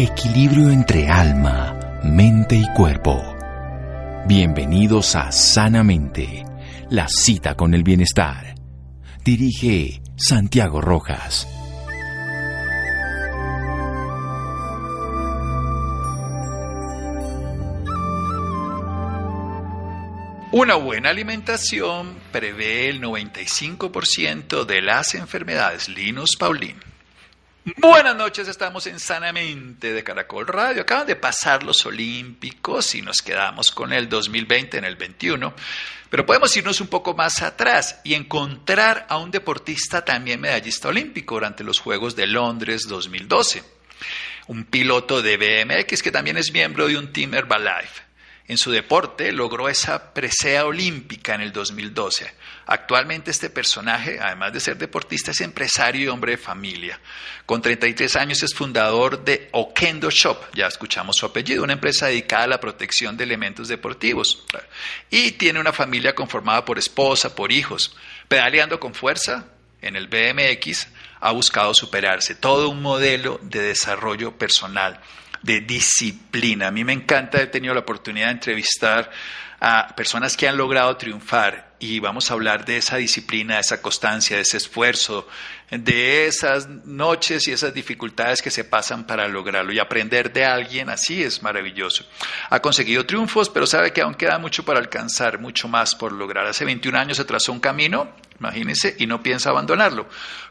Equilibrio entre alma, mente y cuerpo. Bienvenidos a Sanamente, la cita con el bienestar. Dirige Santiago Rojas. Una buena alimentación prevé el 95% de las enfermedades. Linus Paulín. Buenas noches, estamos en Sanamente de Caracol Radio. Acaban de pasar los Olímpicos y nos quedamos con el 2020 en el 21. Pero podemos irnos un poco más atrás y encontrar a un deportista también medallista olímpico durante los Juegos de Londres 2012. Un piloto de BMX que también es miembro de un Team Herbalife en su deporte logró esa presea olímpica en el 2012. Actualmente este personaje, además de ser deportista, es empresario y hombre de familia. Con 33 años es fundador de Okendo Shop, ya escuchamos su apellido, una empresa dedicada a la protección de elementos deportivos. Y tiene una familia conformada por esposa, por hijos. Pedaleando con fuerza en el BMX, ha buscado superarse, todo un modelo de desarrollo personal de disciplina. A mí me encanta, he tenido la oportunidad de entrevistar a personas que han logrado triunfar y vamos a hablar de esa disciplina, de esa constancia, de ese esfuerzo, de esas noches y esas dificultades que se pasan para lograrlo y aprender de alguien así es maravilloso. Ha conseguido triunfos, pero sabe que aún queda mucho para alcanzar, mucho más por lograr. Hace 21 años se trazó un camino imagínense, y no piensa abandonarlo.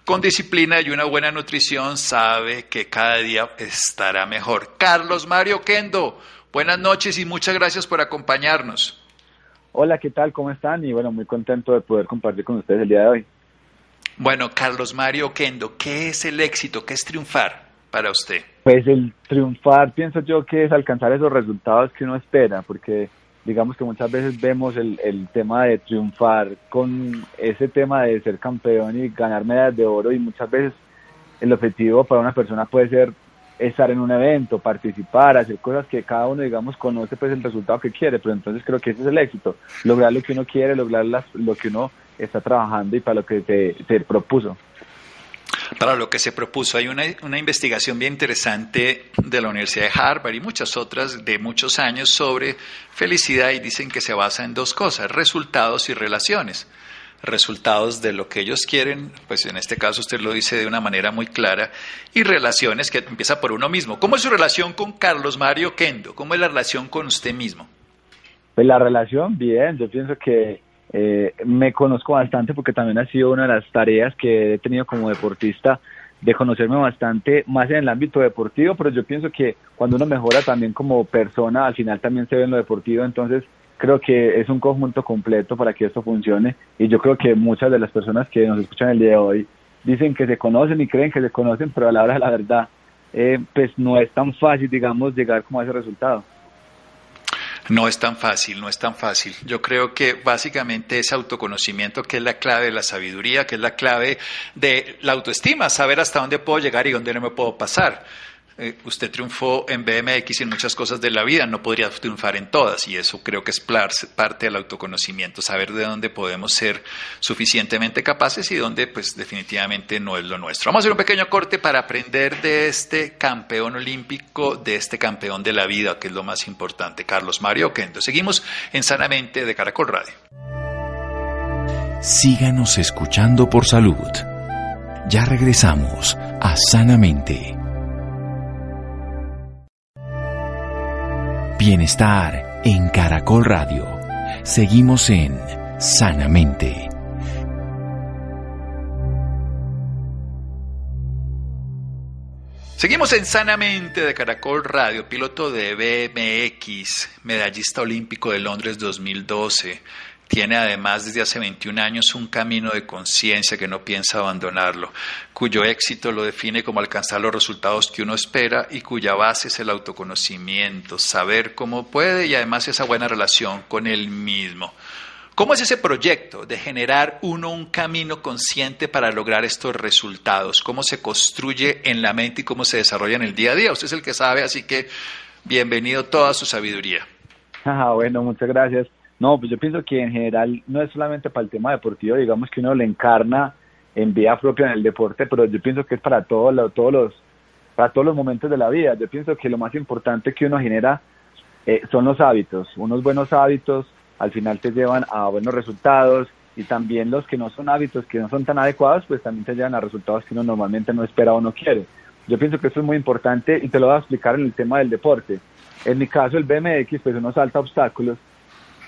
Con disciplina y una buena nutrición sabe que cada día estará mejor. Carlos Mario Kendo, buenas noches y muchas gracias por acompañarnos. Hola, ¿qué tal? ¿Cómo están? Y bueno, muy contento de poder compartir con ustedes el día de hoy. Bueno, Carlos Mario Kendo, ¿qué es el éxito? ¿Qué es triunfar para usted? Pues el triunfar, pienso yo que es alcanzar esos resultados que uno espera, porque digamos que muchas veces vemos el, el tema de triunfar con ese tema de ser campeón y ganar medallas de oro y muchas veces el objetivo para una persona puede ser estar en un evento, participar, hacer cosas que cada uno, digamos, conoce pues el resultado que quiere, pero entonces creo que ese es el éxito, lograr lo que uno quiere, lograr lo que uno está trabajando y para lo que se, se propuso para lo que se propuso. Hay una, una, investigación bien interesante de la Universidad de Harvard y muchas otras de muchos años sobre felicidad y dicen que se basa en dos cosas, resultados y relaciones. Resultados de lo que ellos quieren, pues en este caso usted lo dice de una manera muy clara, y relaciones que empieza por uno mismo. ¿Cómo es su relación con Carlos Mario Kendo? ¿Cómo es la relación con usted mismo? Pues la relación, bien, yo pienso que eh, me conozco bastante porque también ha sido una de las tareas que he tenido como deportista de conocerme bastante más en el ámbito deportivo, pero yo pienso que cuando uno mejora también como persona, al final también se ve en lo deportivo, entonces creo que es un conjunto completo para que esto funcione y yo creo que muchas de las personas que nos escuchan el día de hoy dicen que se conocen y creen que se conocen, pero a la hora de la verdad, eh, pues no es tan fácil, digamos, llegar como a ese resultado. No es tan fácil, no es tan fácil. Yo creo que básicamente es autoconocimiento que es la clave de la sabiduría, que es la clave de la autoestima, saber hasta dónde puedo llegar y dónde no me puedo pasar. Eh, usted triunfó en BMX y en muchas cosas de la vida, no podría triunfar en todas y eso creo que es parte del autoconocimiento, saber de dónde podemos ser suficientemente capaces y dónde pues definitivamente no es lo nuestro. Vamos a hacer un pequeño corte para aprender de este campeón olímpico, de este campeón de la vida, que es lo más importante, Carlos Mario Kendo. Seguimos en Sanamente de Caracol Radio. Síganos escuchando por salud. Ya regresamos a Sanamente. Bienestar en Caracol Radio. Seguimos en Sanamente. Seguimos en Sanamente de Caracol Radio, piloto de BMX, medallista olímpico de Londres 2012. Tiene además desde hace 21 años un camino de conciencia que no piensa abandonarlo, cuyo éxito lo define como alcanzar los resultados que uno espera y cuya base es el autoconocimiento, saber cómo puede y además esa buena relación con él mismo. ¿Cómo es ese proyecto de generar uno un camino consciente para lograr estos resultados? ¿Cómo se construye en la mente y cómo se desarrolla en el día a día? Usted es el que sabe, así que bienvenido toda su sabiduría. Ah, bueno, muchas gracias. No, pues yo pienso que en general no es solamente para el tema deportivo, digamos que uno le encarna en vida propia en el deporte, pero yo pienso que es para todos los, todos los para todos los momentos de la vida. Yo pienso que lo más importante que uno genera eh, son los hábitos. Unos buenos hábitos al final te llevan a buenos resultados y también los que no son hábitos, que no son tan adecuados, pues también te llevan a resultados que uno normalmente no espera o no quiere. Yo pienso que eso es muy importante y te lo voy a explicar en el tema del deporte. En mi caso, el BMX, pues uno salta obstáculos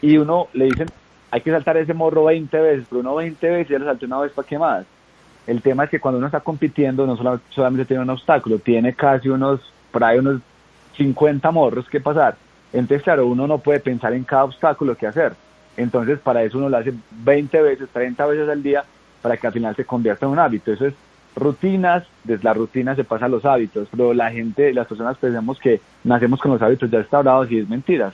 y uno le dicen, hay que saltar ese morro 20 veces, pero uno 20 veces ya lo saltó una vez para qué más. El tema es que cuando uno está compitiendo no solamente tiene un obstáculo, tiene casi unos, por ahí unos 50 morros que pasar. Entonces, claro, uno no puede pensar en cada obstáculo que hacer. Entonces, para eso uno lo hace 20 veces, 30 veces al día, para que al final se convierta en un hábito. Eso es rutinas, desde la rutina se pasa a los hábitos, pero la gente, las personas pensamos que nacemos con los hábitos ya instaurados y es mentiras.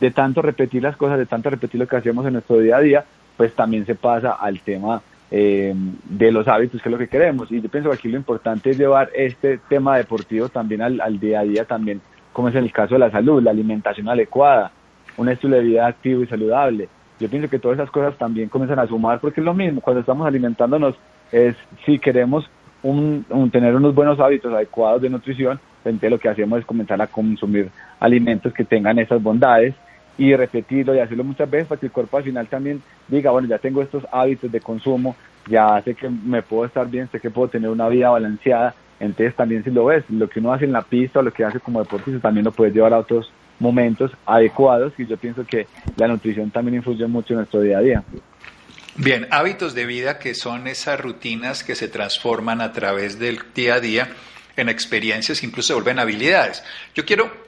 De tanto repetir las cosas, de tanto repetir lo que hacemos en nuestro día a día, pues también se pasa al tema eh, de los hábitos, que es lo que queremos. Y yo pienso que aquí lo importante es llevar este tema deportivo también al, al día a día, también como es en el caso de la salud, la alimentación adecuada, un estilo de vida activo y saludable. Yo pienso que todas esas cosas también comienzan a sumar porque es lo mismo, cuando estamos alimentándonos, es si queremos un, tener unos buenos hábitos adecuados de nutrición, entonces lo que hacemos es comenzar a consumir alimentos que tengan esas bondades y repetirlo y hacerlo muchas veces para que el cuerpo al final también diga, bueno, ya tengo estos hábitos de consumo, ya sé que me puedo estar bien, sé que puedo tener una vida balanceada, entonces también si lo ves, lo que uno hace en la pista o lo que hace como deportista también lo puedes llevar a otros momentos adecuados y yo pienso que la nutrición también influye mucho en nuestro día a día. Bien, hábitos de vida que son esas rutinas que se transforman a través del día a día en experiencias, incluso se vuelven habilidades. Yo quiero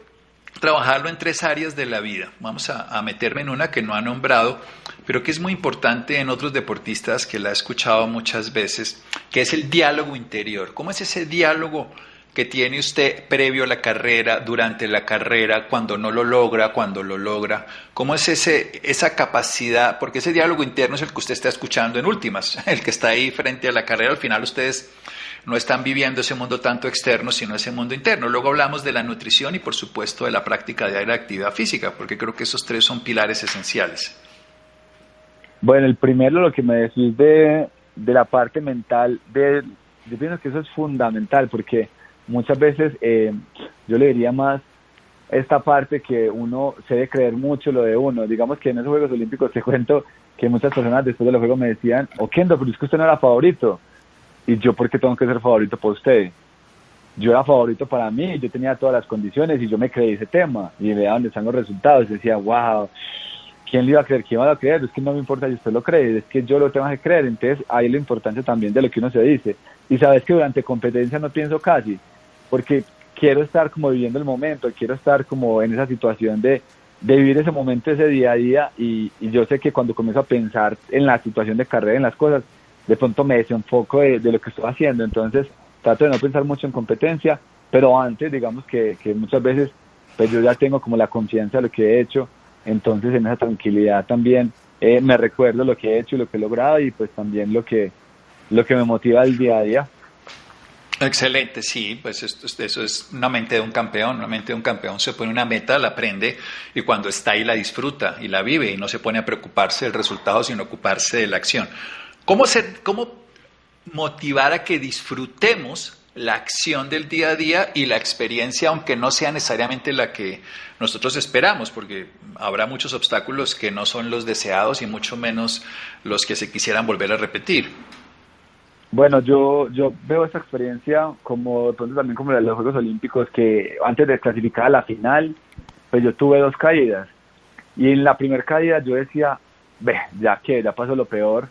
trabajarlo en tres áreas de la vida. Vamos a, meterme en una que no ha nombrado, pero que es muy importante en otros deportistas que la he escuchado muchas veces, que es el diálogo interior. ¿Cómo es ese diálogo que tiene usted previo a la carrera, durante la carrera, cuando no lo logra, cuando lo logra? ¿Cómo es ese, esa capacidad? Porque ese diálogo interno es el que usted está escuchando en últimas, el que está ahí frente a la carrera. Al final ustedes no están viviendo ese mundo tanto externo, sino ese mundo interno. Luego hablamos de la nutrición y por supuesto de la práctica de la actividad física, porque creo que esos tres son pilares esenciales. Bueno, el primero, lo que me decís de, de la parte mental, de, yo pienso que eso es fundamental, porque muchas veces eh, yo le diría más esta parte que uno se debe creer mucho lo de uno. Digamos que en esos Juegos Olímpicos te cuento que muchas personas después de los Juegos me decían, Okendo, pero es que usted no era favorito. Y yo, ¿por qué tengo que ser favorito por usted? Yo era favorito para mí, yo tenía todas las condiciones y yo me creí ese tema. Y veía dónde están los resultados. Decía, wow, ¿quién le iba a creer? ¿Quién iba a creer? Es que no me importa si usted lo cree, es que yo lo tengo que creer. Entonces, ahí la importancia también de lo que uno se dice. Y sabes que durante competencia no pienso casi, porque quiero estar como viviendo el momento, quiero estar como en esa situación de, de vivir ese momento, ese día a día. Y yo sé que cuando comienzo a pensar en la situación de carrera, en las cosas, de pronto me desenfoco de, de lo que estoy haciendo. Entonces, trato de no pensar mucho en competencia, pero antes, digamos que, que muchas veces, pues yo ya tengo como la confianza de lo que he hecho entonces en esa tranquilidad también eh, me recuerdo lo que he hecho y lo que he logrado y pues también lo que, lo que me motiva el día a día. Excelente, sí, pues esto, eso es una mente de un campeón, una mente de un campeón se pone una meta, la aprende y cuando está ahí la disfruta y la vive y no se pone a preocuparse del resultado sino ocuparse de la acción. ¿Cómo, ser, cómo motivar a que disfrutemos la acción del día a día y la experiencia, aunque no sea necesariamente la que nosotros esperamos, porque habrá muchos obstáculos que no son los deseados y mucho menos los que se quisieran volver a repetir. Bueno, yo, yo veo esta experiencia como también como la de los Juegos Olímpicos, que antes de clasificar a la final, pues yo tuve dos caídas. Y en la primera caída yo decía, ve, ya que, ya pasó lo peor.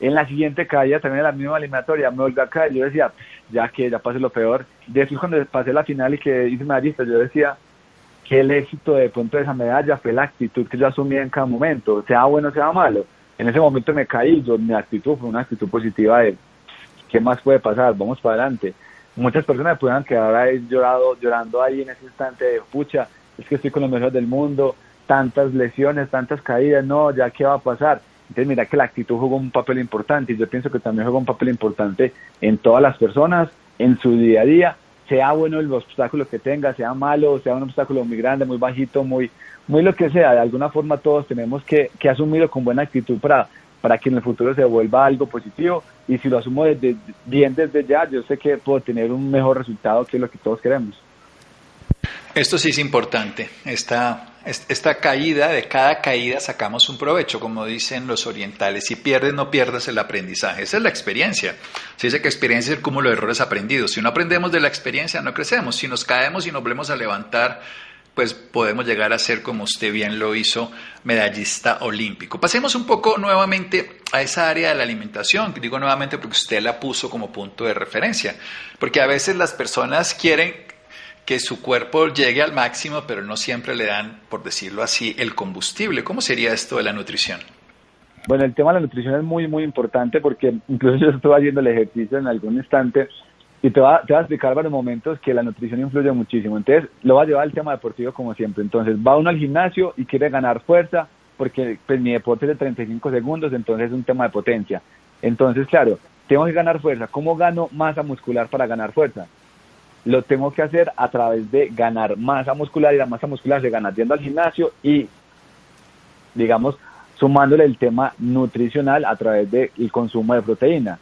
En la siguiente caída, también en la misma eliminatoria, me volví a caer. Yo decía, ya que, ya pasó lo peor. Después cuando pasé la final y que hice medallista, yo decía, que el éxito de pronto de esa medalla fue la actitud que yo asumía en cada momento, sea bueno, sea malo. En ese momento me caí, yo, mi actitud fue una actitud positiva de qué más puede pasar, vamos para adelante. Muchas personas pudieran quedar ahí llorado, llorando ahí en ese instante de pucha, es que estoy con los mejores del mundo, tantas lesiones, tantas caídas, no, ya qué va a pasar. Entonces mira que la actitud jugó un papel importante y yo pienso que también jugó un papel importante en todas las personas, en su día a día sea bueno el obstáculo que tenga, sea malo, sea un obstáculo muy grande, muy bajito, muy, muy lo que sea, de alguna forma todos tenemos que, que asumirlo con buena actitud para, para que en el futuro se vuelva algo positivo y si lo asumo desde, bien desde ya, yo sé que puedo tener un mejor resultado que lo que todos queremos. Esto sí es importante. Esta, esta caída, de cada caída sacamos un provecho, como dicen los orientales. Si pierdes, no pierdas el aprendizaje. Esa es la experiencia. Se dice que experiencia es el cúmulo de errores aprendidos. Si no aprendemos de la experiencia, no crecemos. Si nos caemos y nos volvemos a levantar, pues podemos llegar a ser, como usted bien lo hizo, medallista olímpico. Pasemos un poco nuevamente a esa área de la alimentación, digo nuevamente porque usted la puso como punto de referencia, porque a veces las personas quieren que su cuerpo llegue al máximo, pero no siempre le dan, por decirlo así, el combustible. ¿Cómo sería esto de la nutrición? Bueno, el tema de la nutrición es muy, muy importante porque incluso yo estuve haciendo el ejercicio en algún instante y te va, te a explicar varios momentos que la nutrición influye muchísimo. Entonces, lo va a llevar al tema deportivo como siempre. Entonces, va uno al gimnasio y quiere ganar fuerza, porque pues, mi deporte es de 35 segundos, entonces es un tema de potencia. Entonces, claro, tengo que ganar fuerza. ¿Cómo gano masa muscular para ganar fuerza? Lo tengo que hacer a través de ganar masa muscular y la masa muscular se gana yendo al gimnasio y, digamos, sumándole el tema nutricional a través del consumo de proteína.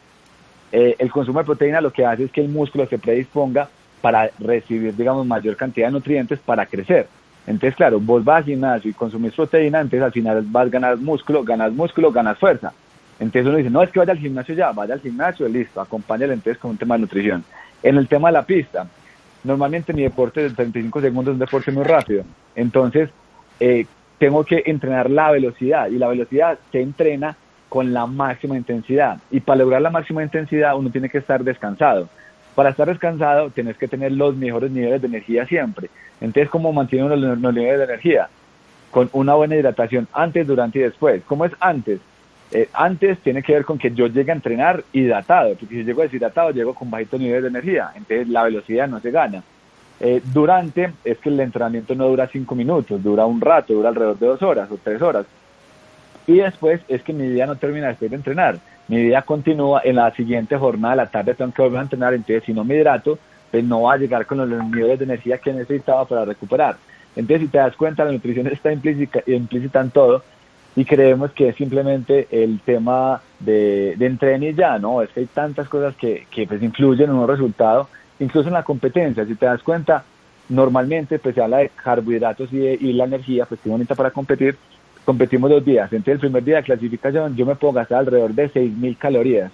Eh, el consumo de proteína lo que hace es que el músculo se predisponga para recibir, digamos, mayor cantidad de nutrientes para crecer. Entonces, claro, vos vas al gimnasio y consumís proteína, entonces al final vas a ganar músculo, ganas músculo, ganas fuerza. Entonces uno dice, no, es que vaya al gimnasio ya, vaya al gimnasio, listo, acompáñale entonces con un tema de nutrición. En el tema de la pista, normalmente mi deporte de 35 segundos es un deporte muy rápido. Entonces, eh, tengo que entrenar la velocidad y la velocidad se entrena con la máxima intensidad. Y para lograr la máxima intensidad uno tiene que estar descansado. Para estar descansado tienes que tener los mejores niveles de energía siempre. Entonces, ¿cómo mantiene los, los niveles de energía? Con una buena hidratación antes, durante y después. ¿Cómo es antes? Eh, antes tiene que ver con que yo llegue a entrenar hidratado, porque si llego deshidratado llego con bajito nivel de energía, entonces la velocidad no se gana. Eh, durante es que el entrenamiento no dura cinco minutos, dura un rato, dura alrededor de dos horas o tres horas. Y después es que mi día no termina después de entrenar. Mi día continúa en la siguiente jornada de la tarde, tengo que volver a entrenar. Entonces, si no me hidrato, pues no va a llegar con los niveles de energía que necesitaba para recuperar. Entonces, si te das cuenta, la nutrición está implícita, implícita en todo y creemos que es simplemente el tema de, de y ya, ¿no? Es que hay tantas cosas que, que pues influyen en un resultado, incluso en la competencia. Si te das cuenta, normalmente pues se habla de carbohidratos y, y la energía, pues que bonita para competir, competimos dos días. Entonces, el primer día de clasificación yo me puedo gastar alrededor de 6.000 calorías.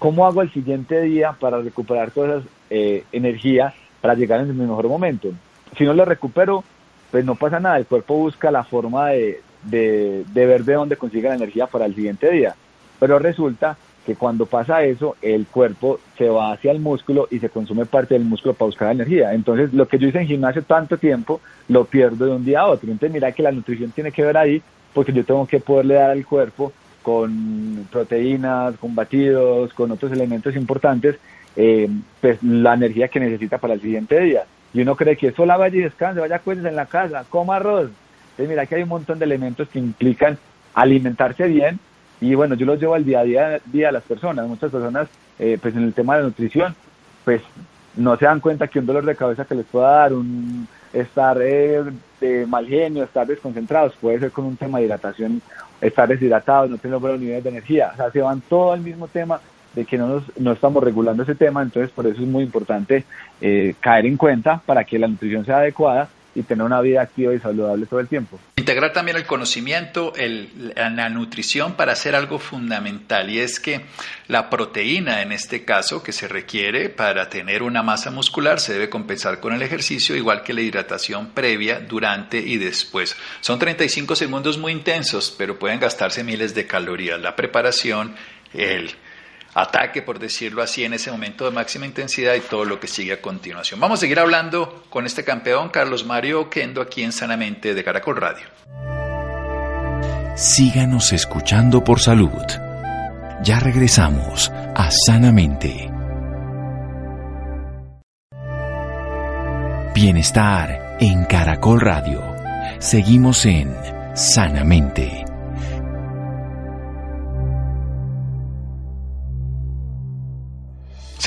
¿Cómo hago el siguiente día para recuperar cosas, eh, energía, para llegar en mi mejor momento? Si no lo recupero, pues no pasa nada. El cuerpo busca la forma de, de, de ver de dónde consigue la energía para el siguiente día. Pero resulta que cuando pasa eso, el cuerpo se va hacia el músculo y se consume parte del músculo para buscar energía. Entonces, lo que yo hice en gimnasio tanto tiempo, lo pierdo de un día a otro. Entonces, mira que la nutrición tiene que ver ahí porque yo tengo que poderle dar al cuerpo con proteínas, con batidos, con otros elementos importantes, eh, pues la energía que necesita para el siguiente día. Y uno cree que solo vaya y descanse, vaya cuéntese en la casa, coma arroz. Entonces mira que hay un montón de elementos que implican alimentarse bien y bueno, yo los llevo al día a día, día a las personas. Muchas personas, eh, pues en el tema de nutrición, pues no se dan cuenta que un dolor de cabeza que les pueda dar, un estar eh, de mal genio, estar desconcentrados, puede ser con un tema de hidratación, estar deshidratados, no tener buenos niveles de energía, o sea, se van todo al mismo tema de que no, nos, no estamos regulando ese tema, entonces por eso es muy importante eh, caer en cuenta para que la nutrición sea adecuada y tener una vida activa y saludable todo el tiempo. Integrar también el conocimiento, el, la nutrición para hacer algo fundamental y es que la proteína en este caso que se requiere para tener una masa muscular se debe compensar con el ejercicio igual que la hidratación previa, durante y después. Son 35 segundos muy intensos pero pueden gastarse miles de calorías. La preparación, el ataque, por decirlo así, en ese momento de máxima intensidad y todo lo que sigue a continuación. Vamos a seguir hablando con este campeón, Carlos Mario Oquendo, aquí en Sanamente de Caracol Radio. Síganos escuchando por salud. Ya regresamos a Sanamente. Bienestar en Caracol Radio. Seguimos en Sanamente.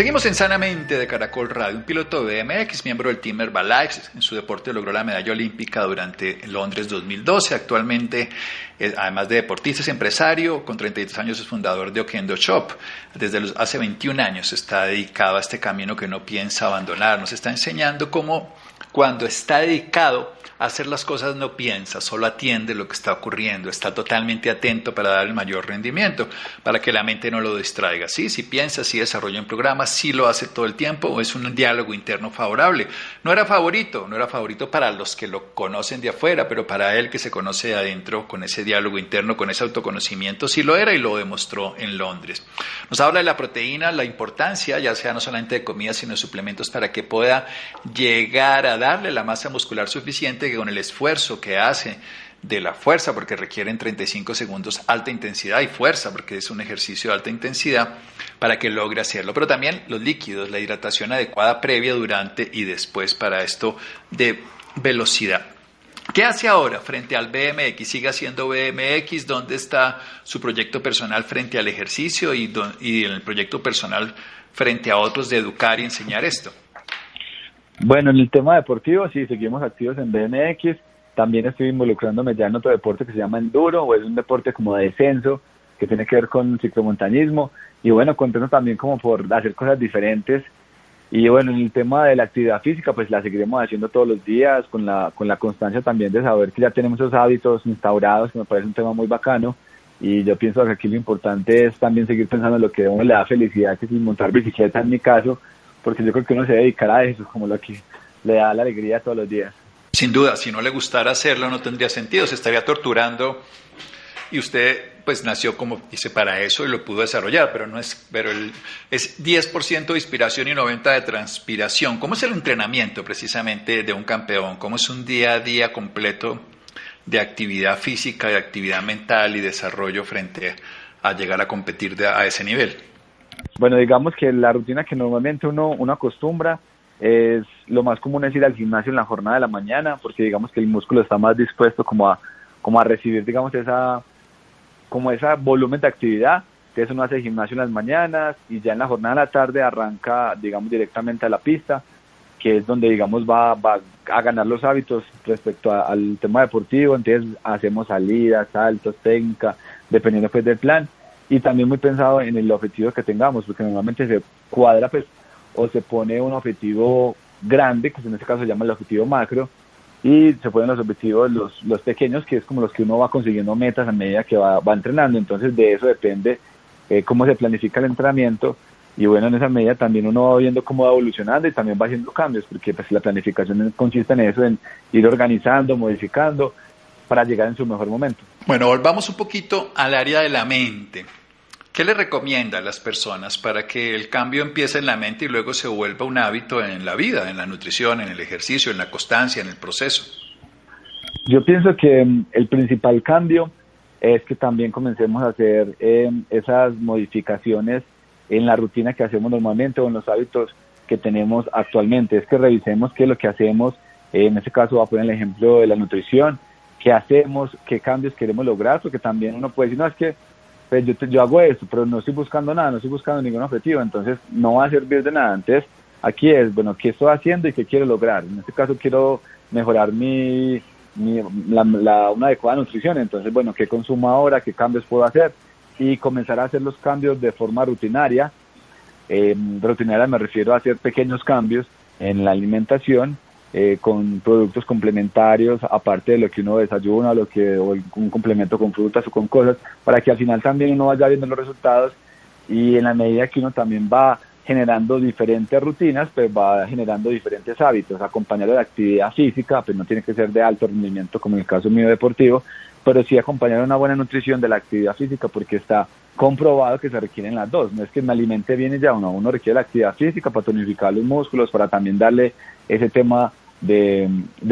Seguimos en Sanamente de Caracol Radio. Un piloto de BMX, miembro del Team Herbalife, en su deporte logró la medalla olímpica durante Londres 2012. Actualmente, eh, además de deportista, es empresario. Con 33 años es fundador de Okendo Shop. Desde los, hace 21 años está dedicado a este camino que no piensa abandonar. Nos está enseñando cómo cuando está dedicado hacer las cosas no piensa, solo atiende lo que está ocurriendo, está totalmente atento para dar el mayor rendimiento, para que la mente no lo distraiga. Sí, si piensa, si desarrolla un programa, si lo hace todo el tiempo, o es un diálogo interno favorable. No era favorito, no era favorito para los que lo conocen de afuera, pero para él que se conoce de adentro, con ese diálogo interno, con ese autoconocimiento, sí lo era y lo demostró en Londres. Nos habla de la proteína, la importancia, ya sea no solamente de comida, sino de suplementos para que pueda llegar a darle la masa muscular suficiente con el esfuerzo que hace de la fuerza, porque requieren 35 segundos alta intensidad y fuerza, porque es un ejercicio de alta intensidad, para que logre hacerlo. Pero también los líquidos, la hidratación adecuada previa, durante y después para esto de velocidad. ¿Qué hace ahora frente al BMX? ¿Sigue haciendo BMX? ¿Dónde está su proyecto personal frente al ejercicio y, y el proyecto personal frente a otros de educar y enseñar esto? Bueno, en el tema deportivo, sí, seguimos activos en BMX. También estoy involucrándome ya en otro deporte que se llama enduro, o es un deporte como de descenso, que tiene que ver con ciclomontañismo. Y bueno, contento también como por hacer cosas diferentes. Y bueno, en el tema de la actividad física, pues la seguiremos haciendo todos los días, con la, con la constancia también de saber que ya tenemos esos hábitos instaurados, que me parece un tema muy bacano. Y yo pienso que aquí lo importante es también seguir pensando en lo que a uno le da felicidad, que es montar bicicleta en mi caso, porque yo creo que uno se dedicará a eso, como lo que le da la alegría todos los días. Sin duda, si no le gustara hacerlo no tendría sentido, se estaría torturando y usted pues nació como dice para eso y lo pudo desarrollar, pero no es pero el, es 10% de inspiración y 90 de transpiración. ¿Cómo es el entrenamiento precisamente de un campeón? ¿Cómo es un día a día completo de actividad física, de actividad mental y desarrollo frente a llegar a competir a ese nivel? Bueno, digamos que la rutina que normalmente uno, uno acostumbra es lo más común es ir al gimnasio en la jornada de la mañana, porque digamos que el músculo está más dispuesto como a, como a recibir, digamos, esa, como ese volumen de actividad. Entonces uno hace gimnasio en las mañanas y ya en la jornada de la tarde arranca, digamos, directamente a la pista, que es donde, digamos, va, va a ganar los hábitos respecto al tema deportivo. Entonces hacemos salidas, saltos, técnica, dependiendo pues del plan y también muy pensado en el objetivo que tengamos, porque normalmente se cuadra pues o se pone un objetivo grande, que en este caso se llama el objetivo macro, y se ponen los objetivos los, los pequeños, que es como los que uno va consiguiendo metas a medida que va, va entrenando. Entonces de eso depende eh, cómo se planifica el entrenamiento y bueno, en esa medida también uno va viendo cómo va evolucionando y también va haciendo cambios, porque pues la planificación consiste en eso, en ir organizando, modificando para llegar en su mejor momento. Bueno, volvamos un poquito al área de la mente. ¿Qué le recomienda a las personas para que el cambio empiece en la mente y luego se vuelva un hábito en la vida, en la nutrición, en el ejercicio, en la constancia, en el proceso? Yo pienso que mm, el principal cambio es que también comencemos a hacer em, esas modificaciones en la rutina que hacemos normalmente o en los hábitos que tenemos actualmente. Es que revisemos qué es lo que hacemos. En este caso, voy a poner el ejemplo de la nutrición. ¿Qué hacemos? ¿Qué cambios queremos lograr? Porque también uno puede decir, no, es que pues yo, yo hago esto, pero no estoy buscando nada, no estoy buscando ningún objetivo, entonces no va a servir de nada. Entonces, aquí es, bueno, ¿qué estoy haciendo y qué quiero lograr? En este caso quiero mejorar mi, la, una adecuada nutrición, entonces, bueno, ¿qué consumo ahora? ¿Qué cambios puedo hacer? Y comenzar a hacer los cambios de forma rutinaria. Eh, rutinaria me refiero a hacer pequeños cambios en la alimentación eh, con productos complementarios, aparte de lo que uno desayuna, lo que, o un complemento con frutas o con cosas, para que al final también uno vaya viendo los resultados y en la medida que uno también va generando diferentes rutinas, pues va generando diferentes hábitos, acompañar de la actividad física, pues no tiene que ser de alto rendimiento como en el caso mío deportivo, pero sí acompañar una buena nutrición de la actividad física porque está comprobado que se requieren las dos, no es que me alimente bien y ya uno, uno requiere la actividad física para tonificar los músculos, para también darle ese tema de,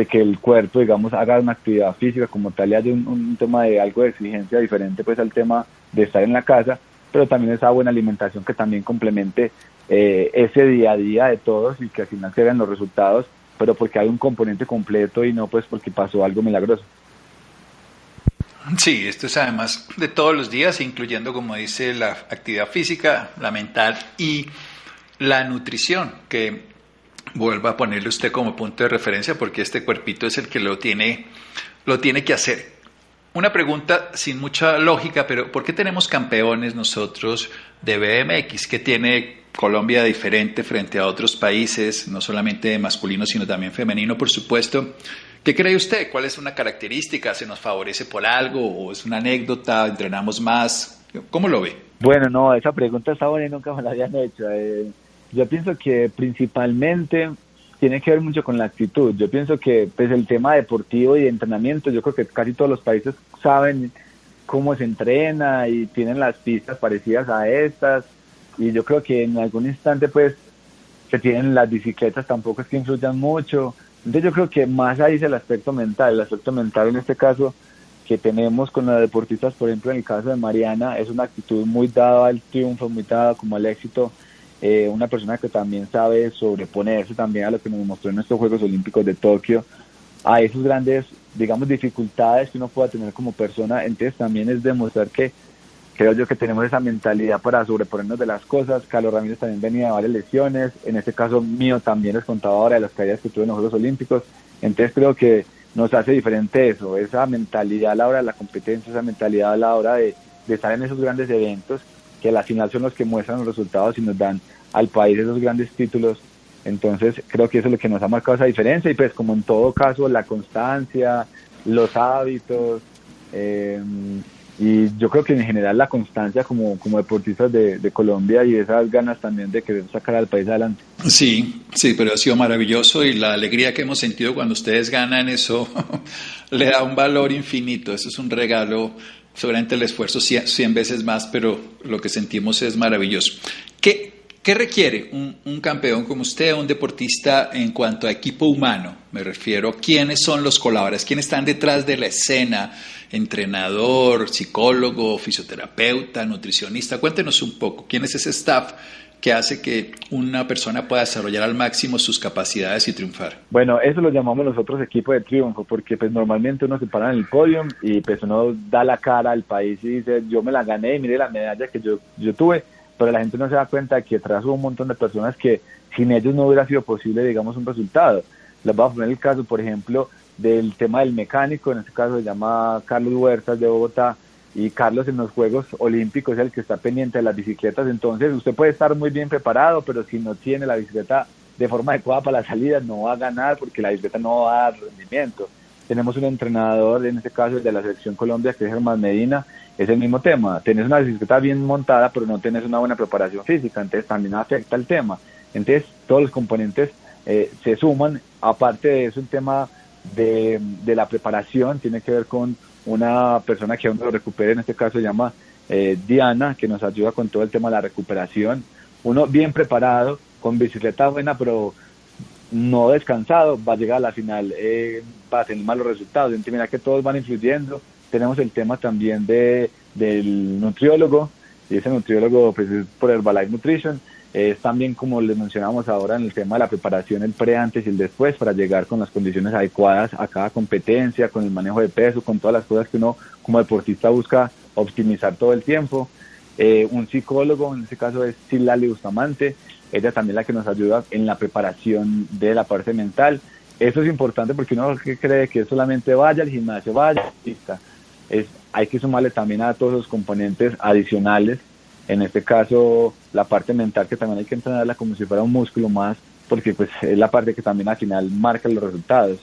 que el cuerpo, digamos, haga una actividad física como tal y haya un, tema de algo de exigencia diferente pues al tema de estar en la casa, pero también esa buena alimentación que también complemente eh, ese día a día de todos y que al final se vean los resultados, pero porque hay un componente completo y no pues porque pasó algo milagroso. Sí, esto es además de todos los días, incluyendo, como dice, la actividad física, la mental y la nutrición, que vuelva a ponerle usted como punto de referencia porque este cuerpito es el que lo tiene, lo tiene que hacer. Una pregunta sin mucha lógica, pero ¿por qué tenemos campeones nosotros de BMX? ¿Qué tiene Colombia diferente frente a otros países, no solamente masculino, sino también femenino, por supuesto? ¿Qué cree usted? ¿Cuál es una característica? ¿Se nos favorece por algo o es una anécdota? ¿Entrenamos más? ¿Cómo lo ve? Bueno, no, esa pregunta está buena y nunca me la habían hecho. Eh, yo pienso que principalmente tiene que ver mucho con la actitud. Yo pienso que pues el tema deportivo y de entrenamiento, yo creo que casi todos los países saben cómo se entrena y tienen las pistas parecidas a estas y yo creo que en algún instante pues se tienen las bicicletas tampoco es que influyan mucho. Entonces yo creo que más ahí es el aspecto mental, el aspecto mental en este caso que tenemos con los deportistas, por ejemplo en el caso de Mariana, es una actitud muy dada al triunfo, muy dada como al éxito eh, una persona que también sabe sobreponerse también a lo que nos mostró en nuestros Juegos Olímpicos de Tokio, a esas grandes, digamos, dificultades que uno pueda tener como persona. Entonces también es demostrar que creo yo que tenemos esa mentalidad para sobreponernos de las cosas. Carlos Ramírez también venía de varias lesiones, en este caso mío también les contaba ahora de las caídas que tuve en los Juegos Olímpicos. Entonces creo que nos hace diferente eso, esa mentalidad a la hora de la competencia, esa mentalidad a la hora de, de estar en esos grandes eventos que a la final son los que muestran los resultados y nos dan al país esos grandes títulos. Entonces creo que eso es lo que nos ha marcado esa diferencia y pues como en todo caso la constancia, los hábitos eh, y yo creo que en general la constancia como, como deportistas de, de, Colombia y esas ganas también de querer sacar al país adelante. Sí, sí, pero ha sido maravilloso y la alegría que hemos sentido cuando ustedes ganan eso le da un valor infinito, eso es un regalo seguramente el esfuerzo 100 veces más, pero lo que sentimos es maravilloso. ¿Qué, requiere un, un, campeón como usted, un deportista en cuanto a equipo humano? Me refiero, ¿quiénes son los colaboradores? ¿Quiénes están detrás de la escena? Entrenador, psicólogo, fisioterapeuta, nutricionista. Cuéntenos un poco, ¿quién es ese staff que hace que una persona pueda desarrollar al máximo sus capacidades y triunfar? Bueno, eso lo llamamos nosotros equipo de triunfo, porque pues normalmente uno se para en el podio y pues uno da la cara al país y dice, yo me la gané mire la medalla que yo, yo tuve, pero la gente no se da cuenta que atrás hubo un montón de personas que sin ellos no hubiera sido posible, digamos, un resultado. Les voy a poner el caso, por ejemplo, del tema del mecánico, en este caso se llama Carlos Huertas de Bogotá, y Carlos en los Juegos Olímpicos es el que está pendiente de las bicicletas, entonces usted puede estar muy bien preparado, pero si no tiene la bicicleta de forma adecuada para la salida, no va a ganar porque la bicicleta no va a dar rendimiento. Tenemos un entrenador, en este caso el de la Selección Colombia, que es Germán Medina, es el mismo tema. Tienes una bicicleta bien montada, pero no tienes una buena preparación física, entonces también afecta el tema. Entonces, todos los componentes eh, se suman. Aparte de eso, el tema de, de la preparación tiene que ver con una persona que aún lo recupere, en este caso se llama eh, Diana, que nos ayuda con todo el tema de la recuperación. Uno bien preparado, con bicicleta buena, pero no descansado, va a llegar a la final, eh, va a tener malos resultados. Entonces, mira que todos van influyendo. Tenemos el tema también de, del nutriólogo, y ese nutriólogo pues, es por Herbalife Nutrition es también como les mencionamos ahora en el tema de la preparación, el pre, antes y el después para llegar con las condiciones adecuadas a cada competencia, con el manejo de peso, con todas las cosas que uno como deportista busca optimizar todo el tiempo. Eh, un psicólogo, en este caso es Silali Bustamante, ella también la que nos ayuda en la preparación de la parte mental. Eso es importante porque uno cree que solamente vaya al gimnasio, vaya pista. Es, hay que sumarle también a todos los componentes adicionales en este caso la parte mental que también hay que entrenarla como si fuera un músculo más, porque pues es la parte que también al final marca los resultados.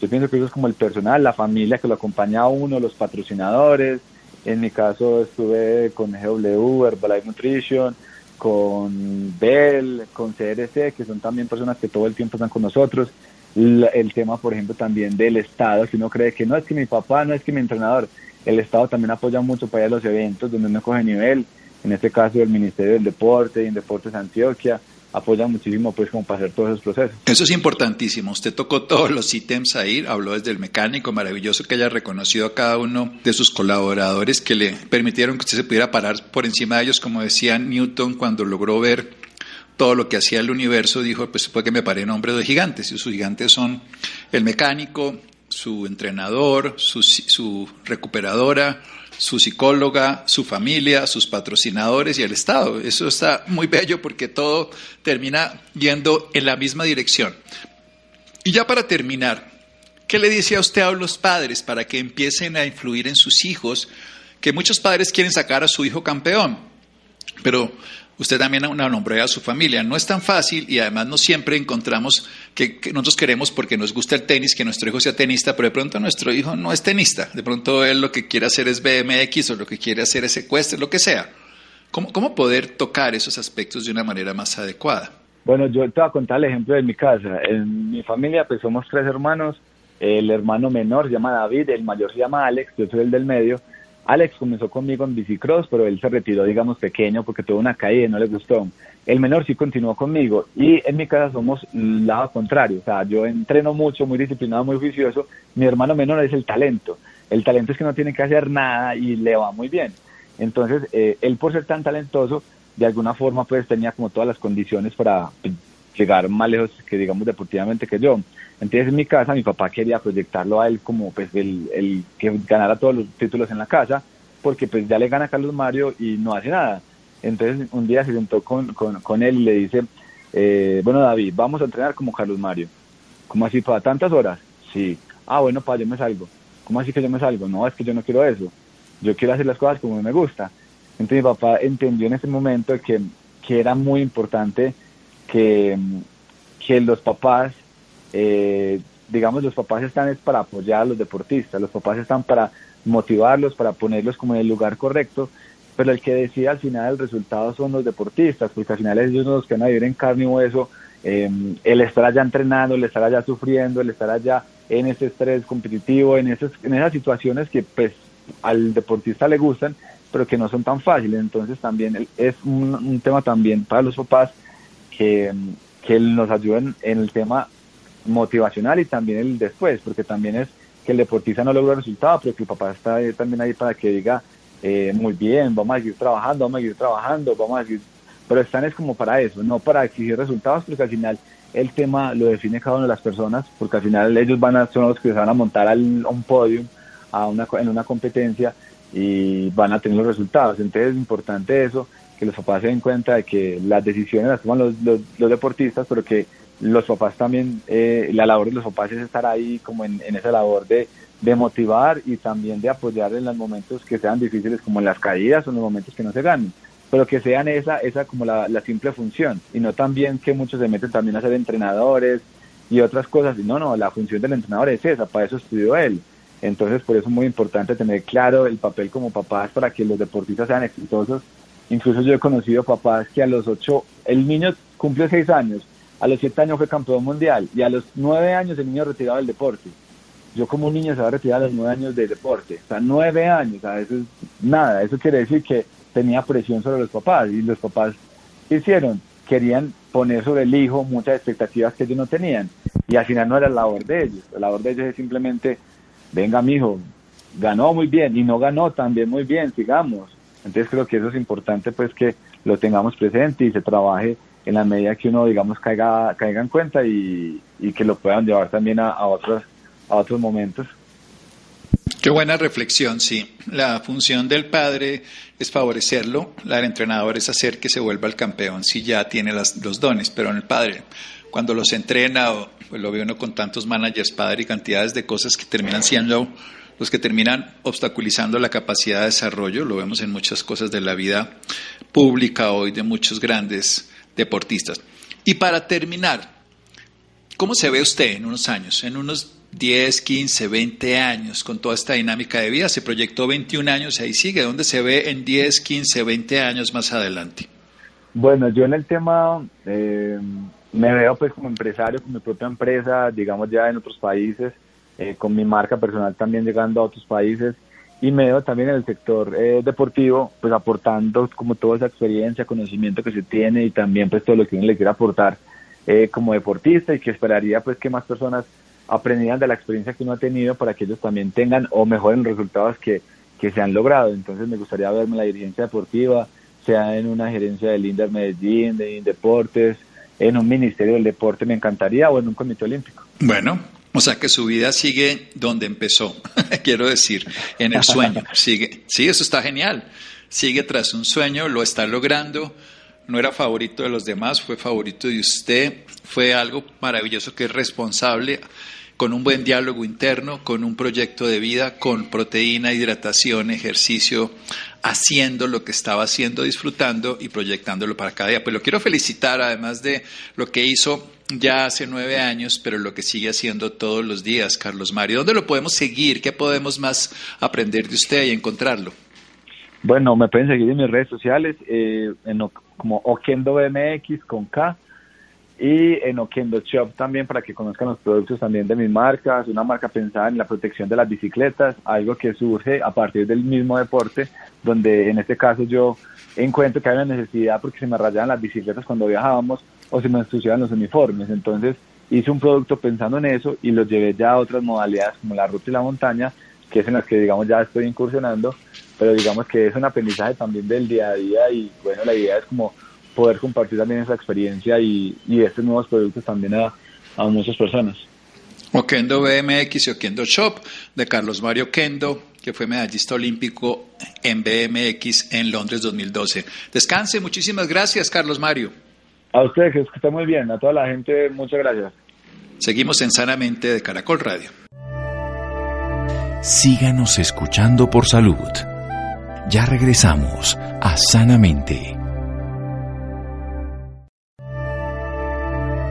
Yo pienso que eso es como el personal, la familia que lo acompaña a uno, los patrocinadores. En mi caso estuve con GW, Herbalife Nutrition, con Bell, con CRC, que son también personas que todo el tiempo están con nosotros. El tema, por ejemplo, también del Estado, que uno cree que no es que mi papá, no es que mi entrenador, el Estado también apoya mucho para ir a los eventos donde uno coge nivel en este caso el Ministerio del Deporte y en Deportes Antioquia, apoya muchísimo pues como para hacer todos esos procesos. Eso es importantísimo. Usted tocó todos los ítems ahí, habló desde el mecánico, maravilloso que haya reconocido a cada uno de sus colaboradores que le permitieron que usted se pudiera parar por encima de ellos, como decía Newton cuando logró ver todo lo que hacía el universo, dijo, pues fue que me paré en de gigantes, y sus gigantes son el mecánico, su entrenador, su, recuperadora, su psicóloga, su familia, sus patrocinadores y el Estado. Eso está muy bello porque todo termina yendo en la misma dirección. Y ya para terminar, ¿qué le dice a usted a los padres para que empiecen a influir en sus hijos? Que muchos padres quieren sacar a su hijo campeón, pero usted también nombró a su familia. No es tan fácil y además no siempre encontramos que, nosotros queremos porque nos gusta el tenis, que nuestro hijo sea tenista, pero de pronto nuestro hijo no es tenista. De pronto él lo que quiere hacer es BMX o lo que quiere hacer es ecuestre, lo que sea. ¿Cómo, ¿Cómo poder tocar esos aspectos de una manera más adecuada? Bueno, yo te voy a contar el ejemplo de mi casa. En mi familia pues somos tres hermanos. El hermano menor se llama David, el mayor se llama Alex, yo soy el del medio Alex comenzó conmigo en bicicross, pero él se retiró, digamos, pequeño porque tuvo una caída y no le gustó. El menor sí continuó conmigo y en mi casa somos lado contrario. O sea, yo entreno mucho, muy disciplinado, muy juicioso. Mi hermano menor es el talento. El talento es que no tiene que hacer nada y le va muy bien. Entonces, eh, él por ser tan talentoso, de alguna forma, pues tenía como todas las condiciones para llegar más lejos que, digamos, deportivamente que yo. Entonces en mi casa mi papá quería proyectarlo a él como pues el, el, que ganara todos los títulos en la casa, porque pues ya le gana a Carlos Mario y no hace nada. Entonces un día se sentó con, con, él y le dice, eh, bueno David, vamos a entrenar como Carlos Mario. ¿Cómo así para tantas horas? Sí. Ah, bueno, para yo me salgo. ¿Cómo así que yo me salgo? No, es que yo no quiero eso. Yo quiero hacer las cosas como me gusta. Entonces mi papá entendió en ese momento que, que era muy importante que, que los papás eh, digamos, los papás están es para apoyar a los deportistas, los papás están para motivarlos, para ponerlos como en el lugar correcto, pero el que decide al final el resultado son los deportistas, porque al final ellos son los que van a vivir en carne y hueso, eh, el estar allá entrenando, el estar allá sufriendo, el estar allá en ese estrés competitivo, en, esas, en esas situaciones que pues al deportista le gustan, pero que no son tan fáciles. Entonces también es un, un tema también para los papás que, que nos ayuden en el tema motivacional y también el después, porque también es que el deportista no logra resultados, pero que el papá está también ahí para que diga, eh, muy bien, vamos a seguir trabajando, vamos a seguir trabajando, vamos a seguir... Pero están es como para eso, no para exigir resultados, porque al final el tema lo define cada una de las personas, porque al final ellos van a, son los que se van a montar al, a un podio, a una, en una competencia y van a tener los resultados. Entonces es importante eso, que los papás se den cuenta de que las decisiones las toman los, los, deportistas, pero que los papás también, eh, la labor de los papás es estar ahí como en, esa labor de, de, motivar y también de apoyar en los momentos que sean difíciles, como en las caídas o en los momentos que no se ganen, pero que sean esa, esa como la, la simple función y no también que muchos se meten también a ser entrenadores y otras cosas. No, no, la función del entrenador es esa, para eso estudió él. Entonces, por eso es muy importante tener claro el papel como papás para que los deportistas sean exitosos. Incluso yo he conocido papás que a los ocho, el niño cumple seis años, a los siete años fue campeón mundial y a los nueve años el niño retirado del deporte. Yo como un niño se va a retirar a los nueve años del deporte. O sea, nueve años, o eso es nada. Eso quiere decir que tenía presión sobre los papás y los papás ¿qué hicieron? Querían poner sobre el hijo muchas expectativas que ellos no tenían y al final no era la labor de ellos. La labor de ellos es simplemente, venga mi hijo, ganó muy bien y no ganó también muy bien, sigamos. Entonces creo que eso es importante pues que lo tengamos presente y se trabaje en la medida que uno, digamos, caiga, caiga en cuenta y, que lo puedan llevar también a, otros, a otros momentos. Qué buena reflexión, sí. La función del padre es favorecerlo, la del entrenador es hacer que se vuelva el campeón si ya tiene las, los dones, pero en el padre, cuando los entrena, pues lo veo uno con tantos managers, padre, y cantidades de cosas que terminan siendo los que terminan obstaculizando la capacidad de desarrollo, lo vemos en muchas cosas de la vida pública hoy de muchos grandes deportistas. Y para terminar, ¿cómo se ve usted en unos años, en unos 10, 15, 20 años con toda esta dinámica de vida? Se proyectó 21 años, ahí sigue. ¿Dónde se ve en 10, 15, 20 años más adelante? Bueno, yo en el tema eh, me veo pues como empresario, con mi propia empresa, digamos ya en otros países, eh, con mi marca personal también llegando a otros países y me veo también en el sector eh, deportivo, pues aportando como toda esa experiencia, conocimiento que se tiene y también pues todo lo que uno le quiere aportar eh, como deportista y que esperaría pues que más personas aprendieran de la experiencia que uno ha tenido para que ellos también tengan o mejoren resultados que, que se han logrado. Entonces me gustaría verme en la dirigencia deportiva, sea en una gerencia del INDER Medellín, de Indeportes, en un ministerio del deporte me encantaría o en un comité olímpico. Bueno, O sea que su vida sigue donde empezó, quiero decir, en el sueño. Sigue, sí, eso está genial. Sigue tras un sueño, lo está logrando. No era favorito de los demás, fue favorito de usted. Fue algo maravilloso que es responsable con un buen diálogo interno, con un proyecto de vida, con proteína, hidratación, ejercicio, haciendo lo que estaba haciendo, disfrutando y proyectándolo para cada día. Pues lo quiero felicitar, además de lo que hizo ya hace nueve años, pero lo que sigue haciendo todos los días, Carlos Mario. ¿Dónde lo podemos seguir? ¿Qué podemos más aprender de usted y encontrarlo? Bueno, me pueden seguir en mis redes sociales, eh, en, como Okendo BMX con K y en Okendo Shop también para que conozcan los productos también de mis marcas, una marca pensada en la protección de las bicicletas, algo que surge a partir del mismo deporte, donde en este caso yo encuentro que hay una necesidad porque se me rayaban las bicicletas cuando viajábamos o se me ensuciaban los uniformes, entonces hice un producto pensando en eso y lo llevé ya a otras modalidades como la ruta y la montaña, que es en las que digamos ya estoy incursionando, pero digamos que es un aprendizaje también del día a día y bueno, la idea es como poder compartir también esa experiencia y, estos nuevos productos también a, muchas personas. Okendo BMX y Okendo Shop de Carlos Mario Kendo, que fue medallista olímpico en BMX en Londres 2012. Descanse, muchísimas gracias, Carlos Mario. A ustedes, que esté muy bien, a toda la gente, muchas gracias. Seguimos en Sanamente de Caracol Radio. Síganos escuchando por salud. Ya regresamos a Sanamente.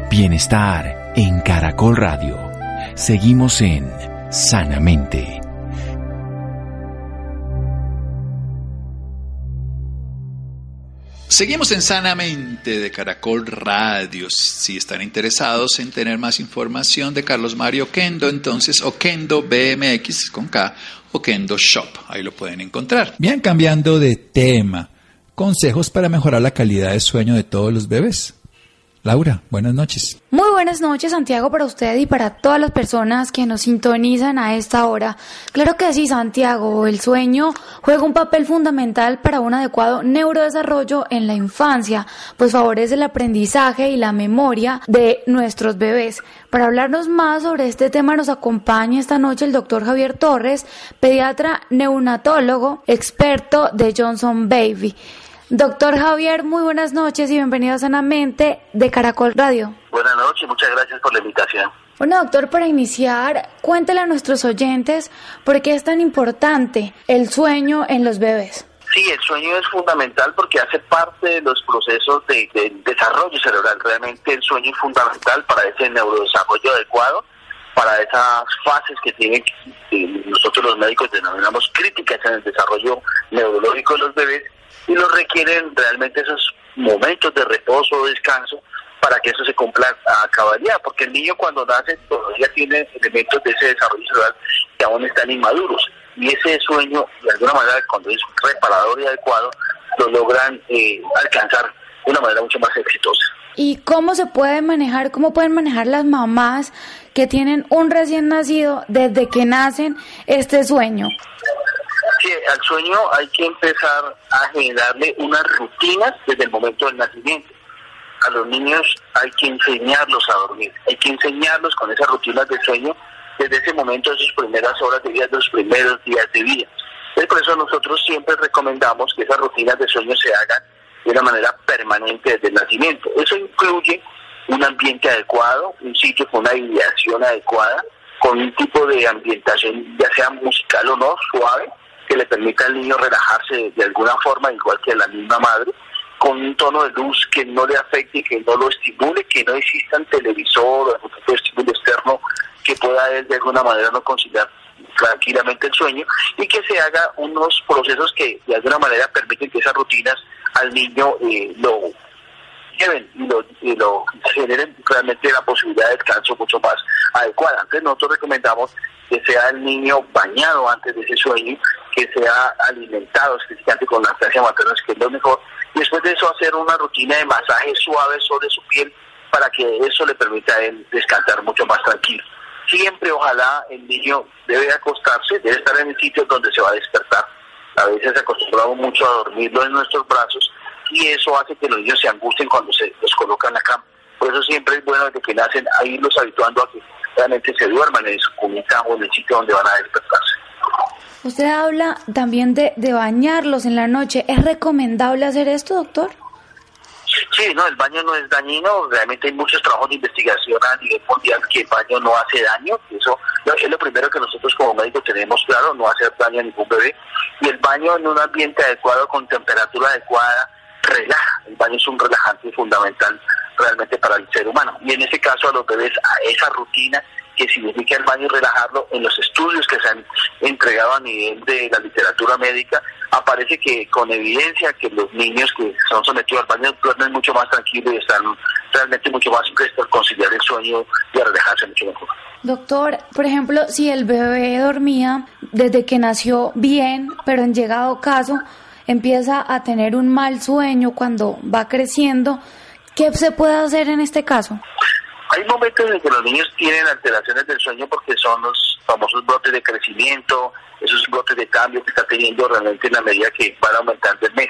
Bienestar en Caracol Radio. Seguimos en Sanamente. Seguimos en Sanamente de Caracol Radio. Si están interesados en tener más información de Carlos Mario Kendo, entonces Okendo BMX con K, Okendo Shop. Ahí lo pueden encontrar. Bien, cambiando de tema. Consejos para mejorar la calidad de sueño de todos los bebés. Laura, buenas noches. Muy buenas noches, Santiago, para usted y para todas las personas que nos sintonizan a esta hora. Claro que sí, Santiago, el sueño juega un papel fundamental para un adecuado neurodesarrollo en la infancia, pues favorece el aprendizaje y la memoria de nuestros bebés. Para hablarnos más sobre este tema nos acompaña esta noche el doctor Javier Torres, pediatra neonatólogo, experto de Johnson Baby. Doctor Javier, muy buenas noches y bienvenido a Sanamente de Caracol Radio. Buenas noches, muchas gracias por la invitación. Bueno, doctor, para iniciar, cuéntele a nuestros oyentes por qué es tan importante el sueño en los bebés. Sí, el sueño es fundamental porque hace parte de los procesos de, desarrollo cerebral. Realmente el sueño es fundamental para ese neurodesarrollo adecuado, para esas fases que tienen nosotros los médicos denominamos críticas en el desarrollo neurológico de los bebés y lo requieren realmente esos momentos de reposo o descanso para que eso se cumpla a cabalidad, porque el niño cuando nace todavía tiene elementos de ese desarrollo cerebral que aún están inmaduros y ese sueño de alguna manera cuando es reparador y adecuado lo logran eh, alcanzar de una manera mucho más exitosa. ¿Y cómo se puede manejar, cómo pueden manejar las mamás que tienen un recién nacido desde que nacen este sueño? Al sueño hay que empezar a generarle unas rutinas desde el momento del nacimiento. A los niños hay que enseñarlos a dormir, hay que enseñarlos con esas rutinas de sueño desde ese momento, de sus primeras horas de vida, de los primeros días de vida. por eso nosotros siempre recomendamos que esas rutinas de sueño se hagan de una manera permanente desde el nacimiento. Eso incluye un ambiente adecuado, un sitio con una ideación adecuada, con un tipo de ambientación, ya sea musical o no, suave, que le permita al niño relajarse de alguna forma, igual que a la misma madre, con un tono de luz que no le afecte, que no lo estimule, que no exista un televisor o algún estímulo externo que pueda él de alguna manera no conciliar tranquilamente el sueño y que se haga unos procesos que de alguna manera permiten que esas rutinas al niño eh, lo lleven y lo, y lo generen realmente la posibilidad de descanso mucho más adecuada. Entonces nosotros recomendamos que sea el niño bañado antes de ese sueño, que sea alimentado específicamente con lactancia materna, que es lo mejor. Después de eso hacer una rutina de masaje suave sobre su piel para que eso le permita a él descansar mucho más tranquilo. Siempre, ojalá, el niño debe acostarse, debe estar en el sitio donde se va a despertar. A veces acostumbramos mucho a dormirlo en nuestros brazos y eso hace que los niños se angustien cuando se los colocan en la cama. Por eso siempre es bueno desde que nacen a irlos habituando a que realmente se duerman en su cunita o en el sitio donde van a despertarse. Usted habla también de, de bañarlos en la noche. ¿Es recomendable hacer esto, doctor? Sí, no, el baño no es dañino. Realmente hay muchos trabajos de investigación a nivel mundial que el baño no hace daño. Eso es lo primero que nosotros como médicos tenemos claro, no hacer daño a ningún bebé. Y el baño en un ambiente adecuado, con temperatura adecuada, relaja. El baño es un relajante fundamental realmente para el ser humano. Y en ese caso a los bebés, a esa rutina que significa el baño relajarlo, en los estudios que se han entregado a nivel de la literatura médica, aparece que con evidencia que los niños que son sometidos al baño duermen mucho más tranquilos y están realmente mucho más prestos a conciliar el sueño y a relajarse mucho mejor. Doctor, por ejemplo, si el bebé dormía desde que nació bien, pero en llegado caso empieza a tener un mal sueño cuando va creciendo, ¿qué se puede hacer en este caso? Hay momentos en que los niños tienen alteraciones del sueño porque son los famosos brotes de crecimiento, esos brotes de cambio que está teniendo realmente en la medida que van aumentando el mes.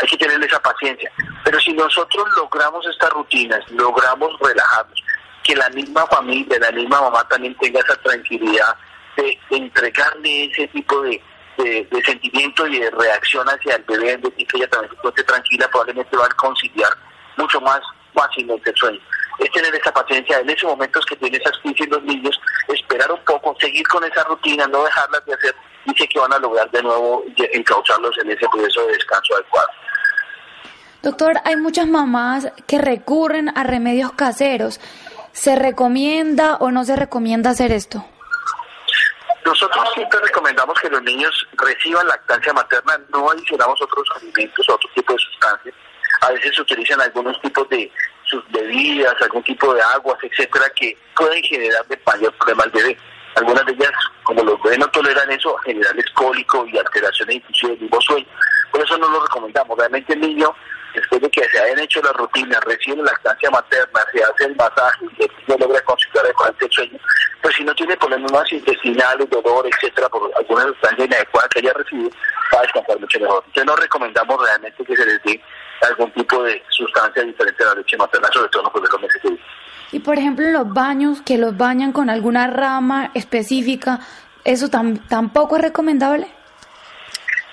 Hay que tener esa paciencia. Pero si nosotros logramos estas rutinas, logramos relajarnos, que la misma familia, la misma mamá también tenga esa tranquilidad de, entregarle ese tipo de, de, sentimiento y de reacción hacia el bebé, de que ella también se esté tranquila, probablemente va a conciliar mucho más fácilmente el sueño es tener esa paciencia en esos momentos que tienen esas crisis los niños, esperar un poco, seguir con esa rutina, no dejarlas de hacer y sé que van a lograr de nuevo encauzarlos en ese proceso de descanso adecuado. Doctor, hay muchas mamás que recurren a remedios caseros. ¿Se recomienda o no se recomienda hacer esto? Nosotros siempre recomendamos que los niños reciban lactancia materna, no adicionamos otros alimentos, otro tipo de sustancias. A veces se utilizan algunos tipos de sus bebidas, algún tipo de aguas, etcétera, que pueden generar de mayor problema al bebé. Algunas de ellas, como los bebés no toleran eso, generarles cólico y alteraciones inclusive del mismo sueño. Por eso no lo recomendamos. Realmente el niño, después de que se hayan hecho las rutinas, recibe la lactancia materna, se hace el masaje y el logra conciliar adecuadamente el sueño, pues si no tiene problemas intestinales, dolor, etcétera, por alguna sustancia inadecuada que haya recibido, va a descansar mucho mejor. Entonces no recomendamos realmente que se les dé algún tipo de sustancia diferente a la leche materna, sobre todo en los meses de Y por ejemplo, los baños, que los bañan con alguna rama específica, ¿eso tampoco es recomendable?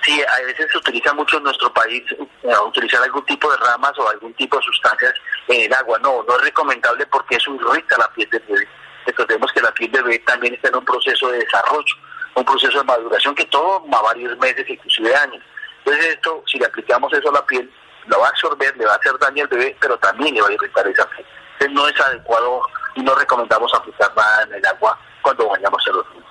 Sí, a veces se utiliza mucho en nuestro país eh, utilizar algún tipo de ramas o algún tipo de sustancias en el agua. No, no es recomendable porque eso irrita la piel del bebé. Recordemos que la piel del bebé también está en un proceso de desarrollo, un proceso de maduración que toma varios meses, inclusive años. Entonces esto, si le aplicamos eso a la piel, lo va a absorber, le va a hacer daño al bebé, pero también le va a irritar esa piel. Entonces no es adecuado y no recomendamos aplicar nada en el agua cuando bañamos a los niños.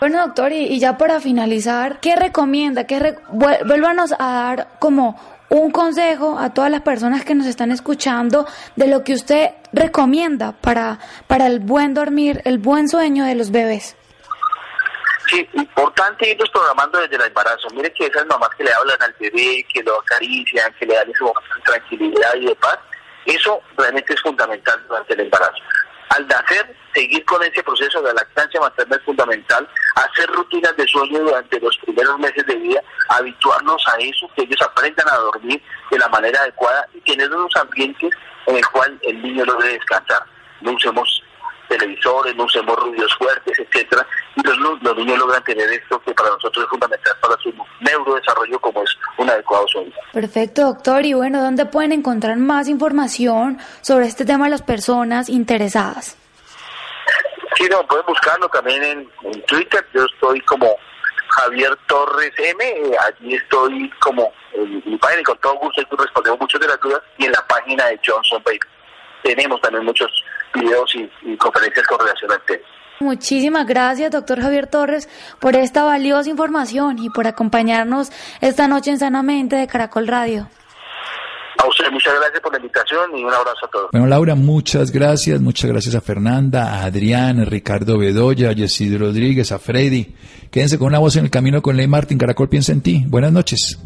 Bueno, doctor, y, ya para finalizar, ¿qué recomienda? ¿Qué Vuélvanos a dar como un consejo a todas las personas que nos están escuchando de lo que usted recomienda para, para el buen dormir, el buen sueño de los bebés. Sí, importante irlos programando desde el embarazo. Mire que esas mamás que le hablan al bebé, que lo acarician, que le dan ese momento de tranquilidad y de paz, eso realmente es fundamental durante el embarazo. Al nacer, seguir con ese proceso de lactancia materna es fundamental, hacer rutinas de sueño durante los primeros meses de vida, habituarnos a eso, que ellos aprendan a dormir de la manera adecuada y tener unos ambientes en el cual el niño logre descansar. No usemos televisores, no usemos ruidos fuertes, etcétera, y los, los, niños logran tener esto que para nosotros es fundamental para su neurodesarrollo como es un adecuado sueño. Perfecto, doctor. Y bueno, ¿dónde pueden encontrar más información sobre este tema las personas interesadas? Sí, no, pueden buscarlo también en, Twitter. Yo estoy como Javier Torres M. Allí estoy como en mi página y con todo gusto respondemos muchas de las dudas y en la página de Johnson Baby. Tenemos también muchos videos y, conferencias con relación al tema. Muchísimas gracias, doctor Javier Torres, por esta valiosa información y por acompañarnos esta noche en Sanamente de Caracol Radio. A usted, muchas gracias por la invitación y un abrazo a todos. Bueno, Laura, muchas gracias. Muchas gracias a Fernanda, a Adrián, a Ricardo Bedoya, a Yesid Rodríguez, a Freddy. Quédense con una voz en el camino con Ley Martín. Caracol piensa en ti. Buenas noches.